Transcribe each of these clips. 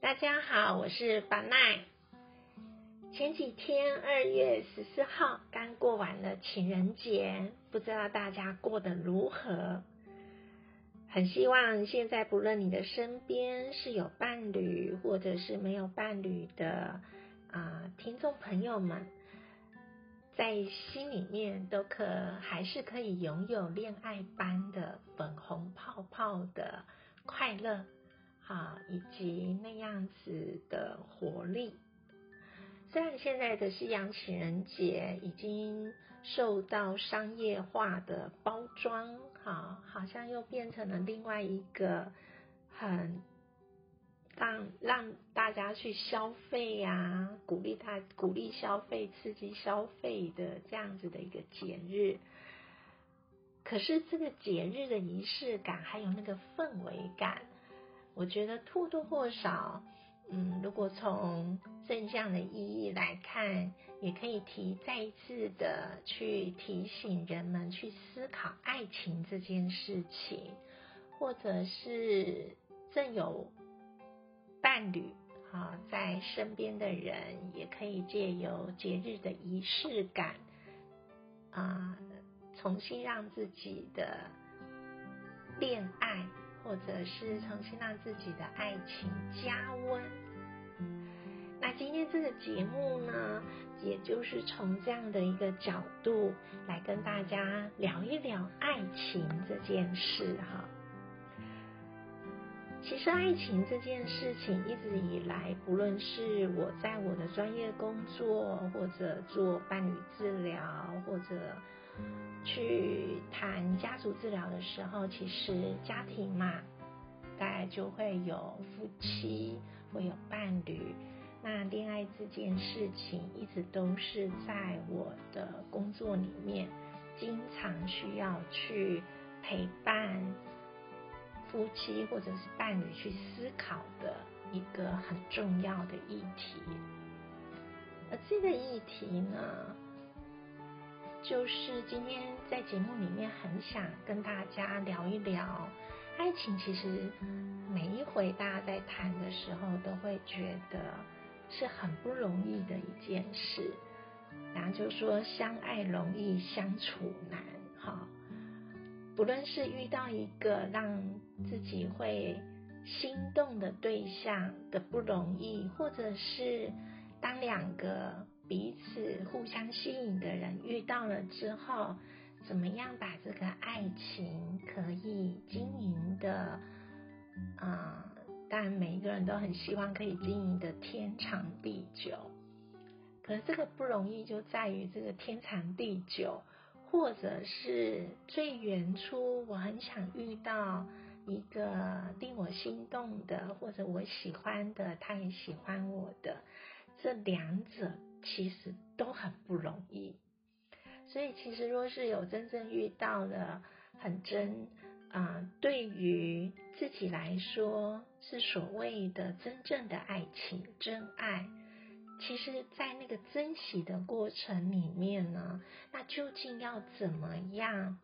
大家好，我是巴奈。前几天二月十四号刚过完了情人节，不知道大家过得如何？很希望现在不论你的身边是有伴侣或者是没有伴侣的啊，听众朋友们，在心里面都可还是可以拥有恋爱般的粉红泡泡的快乐。啊，以及那样子的活力。虽然现在的西洋情人节已经受到商业化的包装，哈，好像又变成了另外一个很让让大家去消费呀，鼓励他鼓励消费、刺激消费的这样子的一个节日。可是这个节日的仪式感，还有那个氛围感。我觉得或多或少，嗯，如果从正向的意义来看，也可以提再一次的去提醒人们去思考爱情这件事情，或者是正有伴侣啊在身边的人，也可以借由节日的仪式感啊，重新让自己的恋爱。或者是重新让自己的爱情加温。那今天这个节目呢，也就是从这样的一个角度来跟大家聊一聊爱情这件事哈。其实爱情这件事情一直以来，不论是我在我的专业工作，或者做伴侣治疗，或者去谈家族治疗的时候，其实家庭嘛，大概就会有夫妻，会有伴侣。那恋爱这件事情，一直都是在我的工作里面，经常需要去陪伴。夫妻或者是伴侣去思考的一个很重要的议题，而这个议题呢，就是今天在节目里面很想跟大家聊一聊，爱情其实每一回大家在谈的时候，都会觉得是很不容易的一件事，然后就说相爱容易相处难，哈。不论是遇到一个让自己会心动的对象的不容易，或者是当两个彼此互相吸引的人遇到了之后，怎么样把这个爱情可以经营的啊？当然，每一个人都很希望可以经营的天长地久，可是这个不容易就在于这个天长地久。或者是最原初，我很想遇到一个令我心动的，或者我喜欢的，他也喜欢我的，这两者其实都很不容易。所以，其实若是有真正遇到了很真啊，对于自己来说是所谓的真正的爱情，真爱。其实，在那个珍惜的过程里面呢，那究竟要怎么样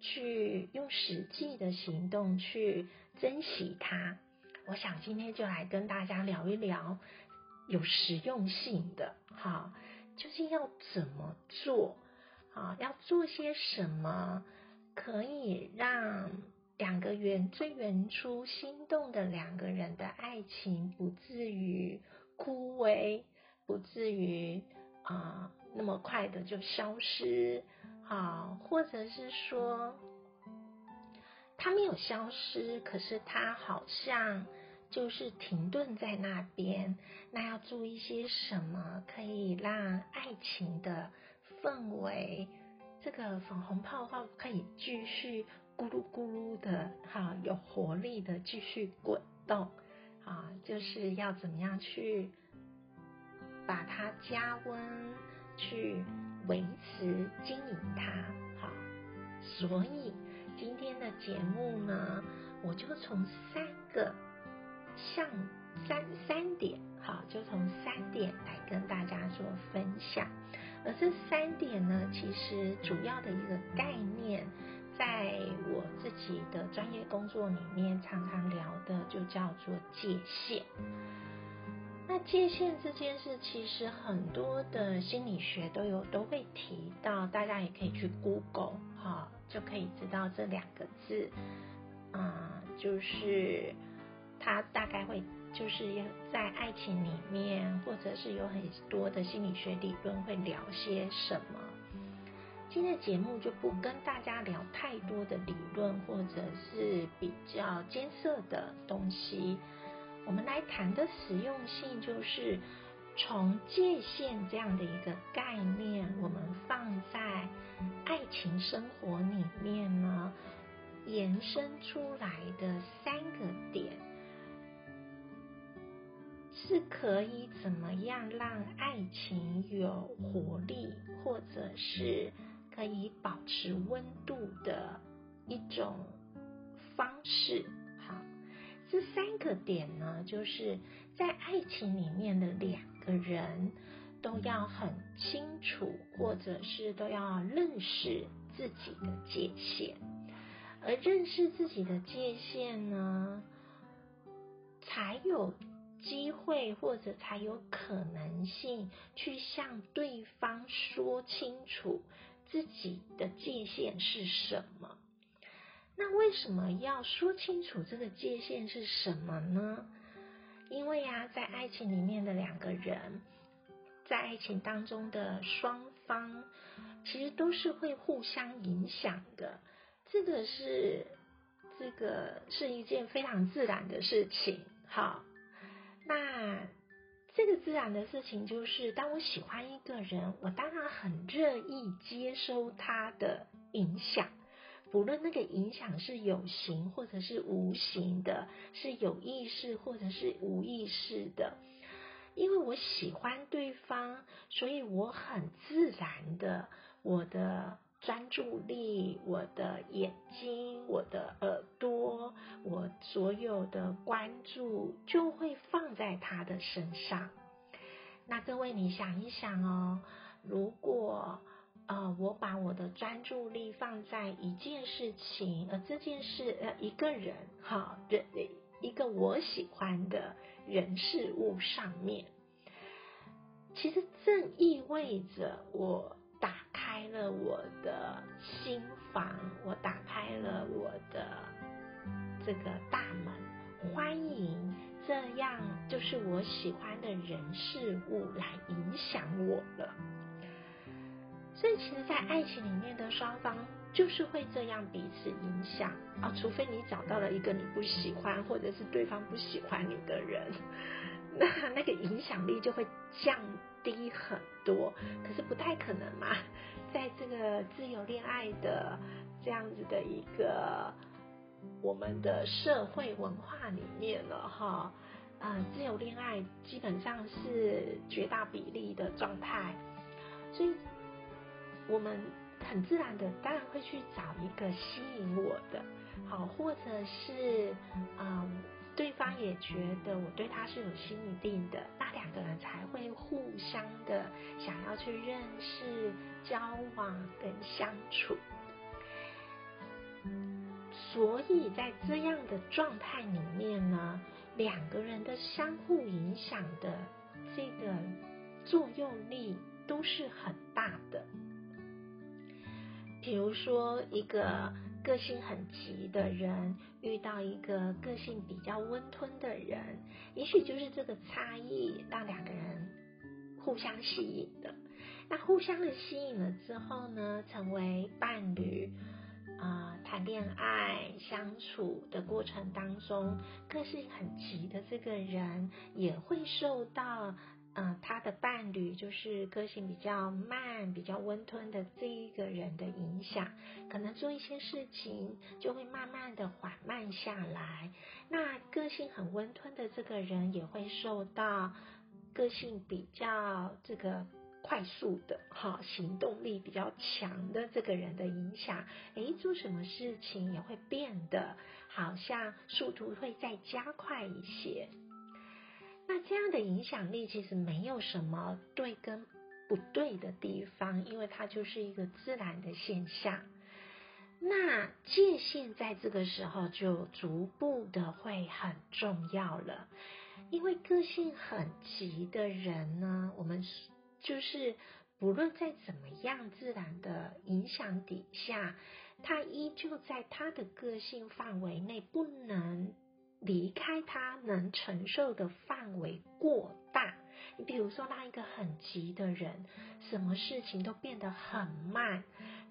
去用实际的行动去珍惜它？我想今天就来跟大家聊一聊有实用性的，哈，究竟要怎么做？啊，要做些什么可以让两个原最原初心动的两个人的爱情不至于？枯萎，不至于啊那么快的就消失，啊，或者是说它没有消失，可是它好像就是停顿在那边。那要注意些什么，可以让爱情的氛围，这个粉红泡泡可以继续咕噜咕噜的，哈，有活力的继续滚动。啊，就是要怎么样去把它加温，去维持经营它，好。所以今天的节目呢，我就从三个像三三点，好，就从三点来跟大家做分享。而这三点呢，其实主要的一个概念在我自己的专业工作里面常常聊的，就叫做界限。那界限这件事，其实很多的心理学都有都会提到，大家也可以去 Google 哈，就可以知道这两个字，啊，就是他大概会就是要在爱情里面，或者是有很多的心理学理论会聊些什么。今天的节目就不跟大家聊太多的理论，或者是比较艰涩的东西。我们来谈的实用性，就是从界限这样的一个概念，我们放在爱情生活里面呢，延伸出来的三个点，是可以怎么样让爱情有活力，或者是可以保持温度的一种方式。好这三个点呢，就是在爱情里面的两个人都要很清楚，或者是都要认识自己的界限。而认识自己的界限呢，才有机会，或者才有可能性去向对方说清楚自己的界限是什么。那为什么要说清楚这个界限是什么呢？因为呀，在爱情里面的两个人，在爱情当中的双方，其实都是会互相影响的。这个是这个是一件非常自然的事情。好，那这个自然的事情就是，当我喜欢一个人，我当然很乐意接收他的影响。不论那个影响是有形或者是无形的，是有意识或者是无意识的，因为我喜欢对方，所以我很自然的，我的专注力、我的眼睛、我的耳朵、我所有的关注就会放在他的身上。那各位，你想一想哦，如果。呃，我把我的专注力放在一件事情，呃，这件事，呃，一个人，哈，人，一个我喜欢的人事物上面，其实正意味着我开了我的心房，我打开了我的这个大门，欢迎这样就是我喜欢的人事物来影响我了。所以，其实，在爱情里面的双方就是会这样彼此影响啊，除非你找到了一个你不喜欢，或者是对方不喜欢你的人，那那个影响力就会降低很多。可是不太可能嘛，在这个自由恋爱的这样子的一个我们的社会文化里面了哈，啊，自由恋爱基本上是绝大比例的状态，所以。我们很自然的，当然会去找一个吸引我的，好，或者是嗯，对方也觉得我对他是有吸引力的，那两个人才会互相的想要去认识、交往跟相处。所以在这样的状态里面呢，两个人的相互影响的这个作用力都是很大的。比如说，一个个性很急的人遇到一个个性比较温吞的人，也许就是这个差异让两个人互相吸引的。那互相的吸引了之后呢，成为伴侣啊，谈恋爱相处的过程当中，个性很急的这个人也会受到。嗯，他的伴侣就是个性比较慢、比较温吞的这一个人的影响，可能做一些事情就会慢慢的缓慢下来。那个性很温吞的这个人也会受到个性比较这个快速的哈行动力比较强的这个人的影响，诶，做什么事情也会变得好像速度会再加快一些。那这样的影响力其实没有什么对跟不对的地方，因为它就是一个自然的现象。那界限在这个时候就逐步的会很重要了，因为个性很急的人呢，我们就是不论在怎么样自然的影响底下，他依旧在他的个性范围内，不能离开他能承受的范围过大。你比如说，让一个很急的人，什么事情都变得很慢，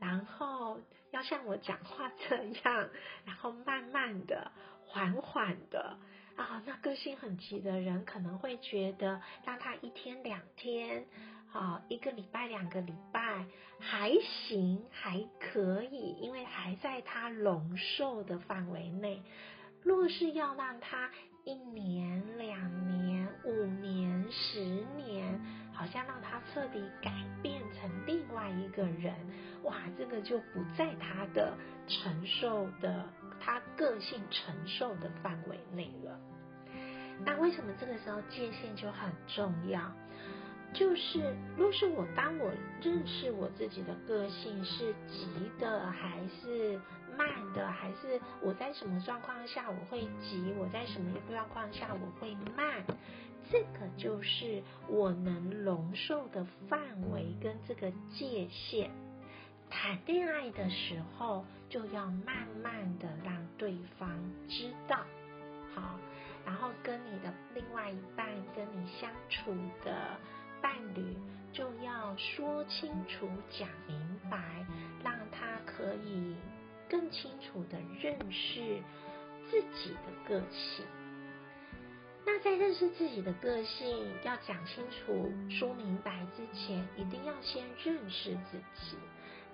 然后要像我讲话这样，然后慢慢的、缓缓的啊，那个性很急的人可能会觉得，让他一天两天，啊，一个礼拜、两个礼拜还行，还可以，因为还在他容受的范围内。若是要让他一年、两年、五年、十年，好像让他彻底改变成另外一个人，哇，这个就不在他的承受的、他个性承受的范围内了。那为什么这个时候界限就很重要？就是，若是我当我认识我自己的个性是急的还是慢的，还是我在什么状况下我会急，我在什么状况下我会慢，这个就是我能容受的范围跟这个界限。谈恋爱的时候就要慢慢的让对方知道，好，然后跟你的另外一半跟你相处的。伴侣就要说清楚、讲明白，让他可以更清楚的认识自己的个性。那在认识自己的个性、要讲清楚、说明白之前，一定要先认识自己。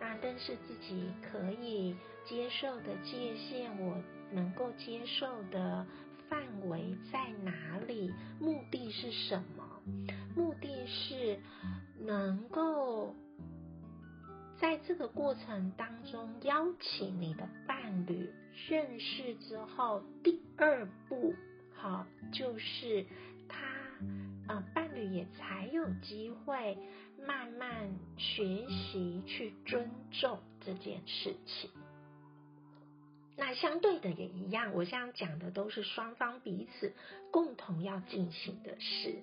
那认识自己可以接受的界限，我能够接受的范围在哪里？目的是什么？目的是能够在这个过程当中邀请你的伴侣认识之后，第二步，好，就是他啊，伴侣也才有机会慢慢学习去尊重这件事情。那相对的也一样，我现在讲的都是双方彼此共同要进行的事。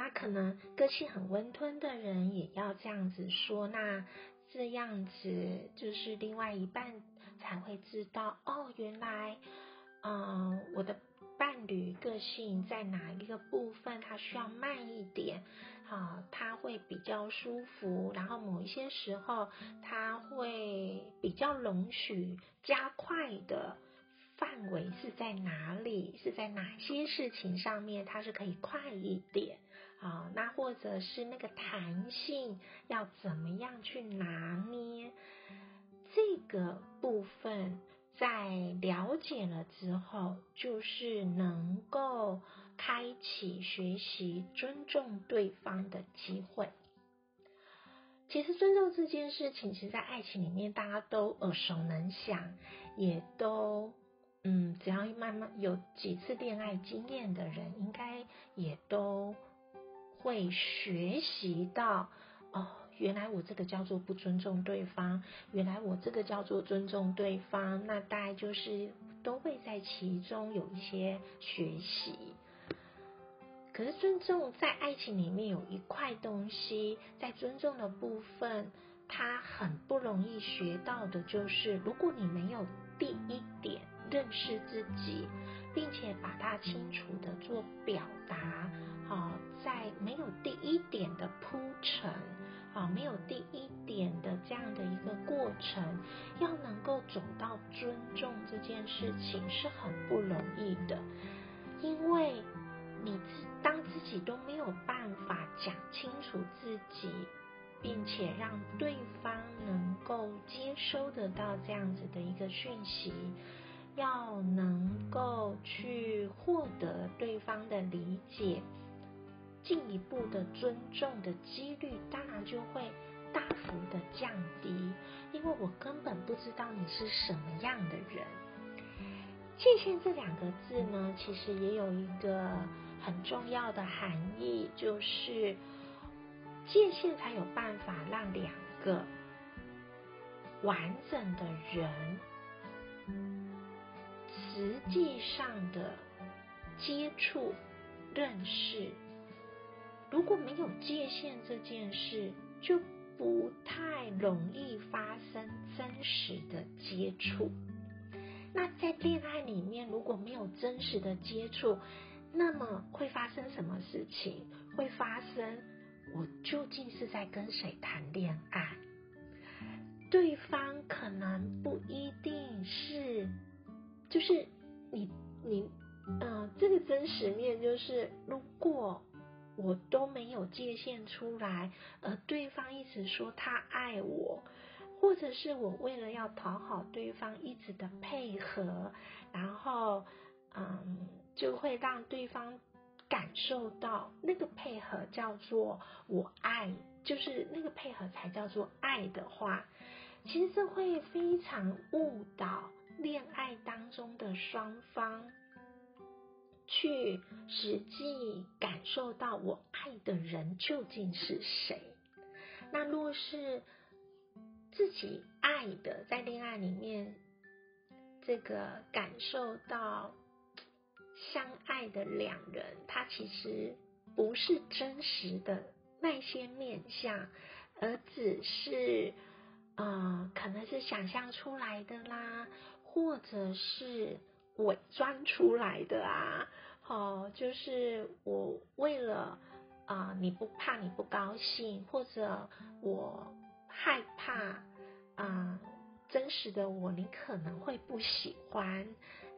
那可能个性很温吞的人也要这样子说，那这样子就是另外一半才会知道哦，原来，嗯，我的伴侣个性在哪一个部分，他需要慢一点，好，他会比较舒服，然后某一些时候他会比较容许加快的。范围是在哪里？是在哪些事情上面，它是可以快一点啊？那或者是那个弹性要怎么样去拿捏？这个部分在了解了之后，就是能够开启学习尊重对方的机会。其实尊重这件事情，其实，在爱情里面，大家都耳熟能详，也都。嗯，只要慢慢有几次恋爱经验的人，应该也都会学习到哦，原来我这个叫做不尊重对方，原来我这个叫做尊重对方，那大概就是都会在其中有一些学习。可是尊重在爱情里面有一块东西，在尊重的部分，它很不容易学到的，就是如果你没有第一点。认识自己，并且把它清楚的做表达，好，在没有第一点的铺陈，好，没有第一点的这样的一个过程，要能够走到尊重这件事情是很不容易的，因为你自当自己都没有办法讲清楚自己，并且让对方能够接收得到这样子的一个讯息。要能够去获得对方的理解，进一步的尊重的几率，当然就会大幅的降低，因为我根本不知道你是什么样的人。界限这两个字呢，其实也有一个很重要的含义，就是界限才有办法让两个完整的人，实际上的接触、认识，如果没有界限这件事，就不太容易发生真实的接触。那在恋爱里面，如果没有真实的接触，那么会发生什么事情？会发生我究竟是在跟谁谈恋爱？对方可能不一定是，就是你你嗯，这个真实面就是，如果我都没有界限出来，而对方一直说他爱我。或者是我为了要讨好对方，一直的配合，然后，嗯，就会让对方感受到那个配合叫做我爱，就是那个配合才叫做爱的话，其实这会非常误导恋爱当中的双方，去实际感受到我爱的人究竟是谁。那若是。自己爱的，在恋爱里面，这个感受到相爱的两人，他其实不是真实的那些面相，而只是呃，可能是想象出来的啦，或者是伪装出来的啊。好，就是我为了啊，你不怕你不高兴，或者我。害怕啊，真实的我你可能会不喜欢，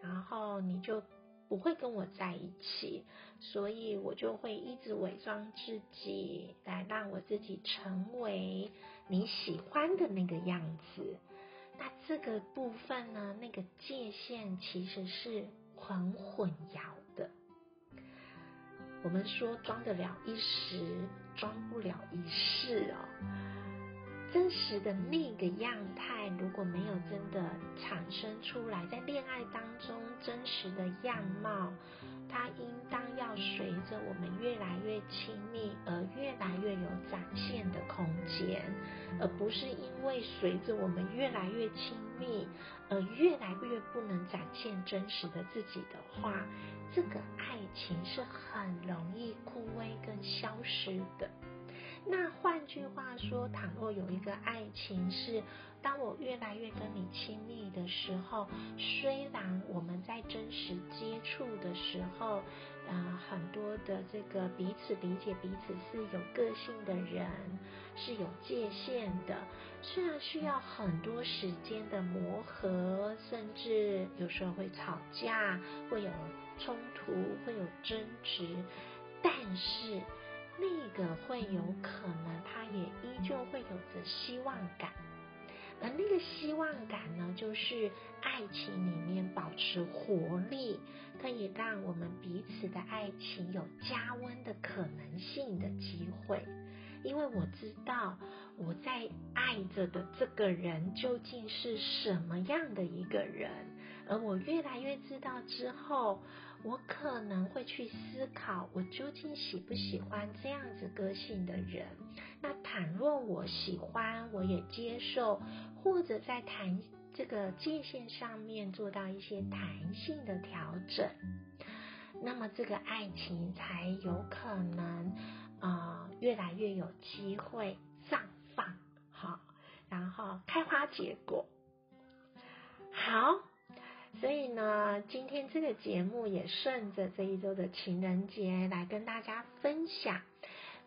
然后你就不会跟我在一起，所以我就会一直伪装自己，来让我自己成为你喜欢的那个样子。那这个部分呢，那个界限其实是很混淆的。我们说装得了一时，装不了一世哦。真实的那个样态，如果没有真的产生出来，在恋爱当中真实的样貌，它应当要随着我们越来越亲密而越来越有展现的空间，而不是因为随着我们越来越亲密而越来越不能展现真实的自己的话，这个爱情是很容易枯萎跟消失的。那换句话说，倘若有一个爱情是，当我越来越跟你亲密的时候，虽然我们在真实接触的时候，呃，很多的这个彼此理解彼此是有个性的人，是有界限的，虽然需要很多时间的磨合，甚至有时候会吵架，会有冲突，会有争执，但是。那个会有可能，他也依旧会有着希望感，而那个希望感呢，就是爱情里面保持活力，可以让我们彼此的爱情有加温的可能性的机会。因为我知道我在爱着的这个人究竟是什么样的一个人，而我越来越知道之后，我可能会去思考，我究竟喜不喜欢这样子个性的人。那倘若我喜欢，我也接受，或者在谈这个界限上面做到一些弹性的调整，那么这个爱情才有可能。啊，越来越有机会绽放，好，然后开花结果，好，所以呢，今天这个节目也顺着这一周的情人节来跟大家分享。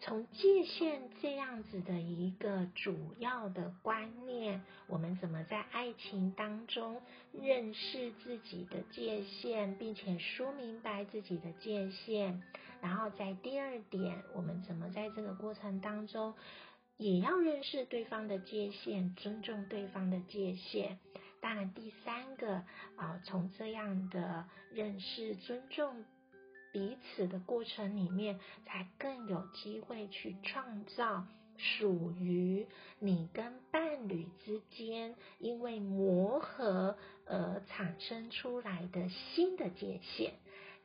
从界限这样子的一个主要的观念，我们怎么在爱情当中认识自己的界限，并且说明白自己的界限？然后在第二点，我们怎么在这个过程当中也要认识对方的界限，尊重对方的界限？当然，第三个啊，从这样的认识、尊重。彼此的过程里面，才更有机会去创造属于你跟伴侣之间因为磨合而产生出来的新的界限。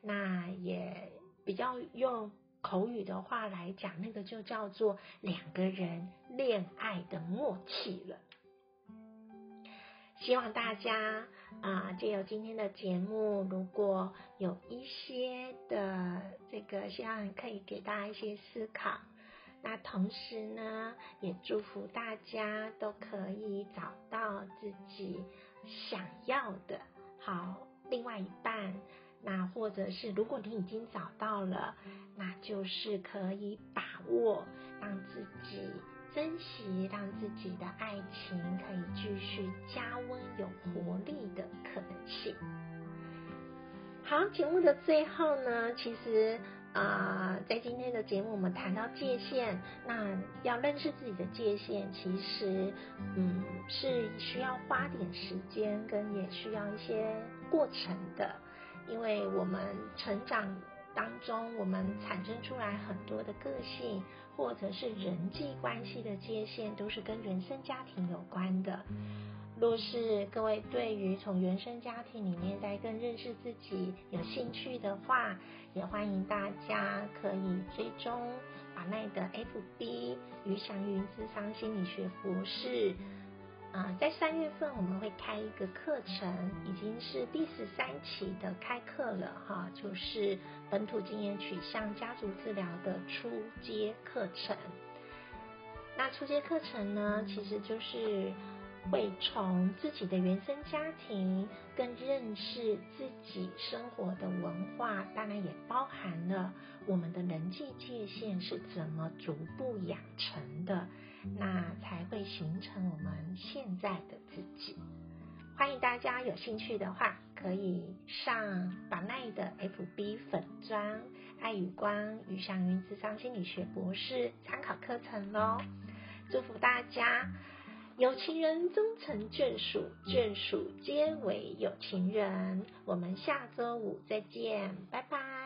那也比较用口语的话来讲，那个就叫做两个人恋爱的默契了。希望大家啊，借由今天的节目，如果有一些的这个，希望可以给大家一些思考。那同时呢，也祝福大家都可以找到自己想要的好另外一半。那或者是如果你已经找到了，那就是可以把握，让自己珍惜，让自己的爱情可以继续加温有活力的可能性。好，节目的最后呢，其实。啊，在今天的节目，我们谈到界限，那要认识自己的界限，其实，嗯，是需要花点时间，跟也需要一些过程的，因为我们成长当中，我们产生出来很多的个性，或者是人际关系的界限，都是跟原生家庭有关的。若是各位对于从原生家庭里面再更认识自己有兴趣的话，也欢迎大家可以追踪把奈的 FB 于祥云智商心理学博士。啊，在三月份我们会开一个课程，已经是第十三期的开课了哈，就是本土经验取向家族治疗的初阶课程。那初阶课程呢，其实就是。会从自己的原生家庭更认识自己生活的文化，当然也包含了我们的人际界限是怎么逐步养成的，那才会形成我们现在的自己。欢迎大家有兴趣的话，可以上把奈的 FB 粉砖爱与光与祥云智商心理学博士参考课程喽。祝福大家！有情人终成眷属，眷属皆为有情人。我们下周五再见，拜拜。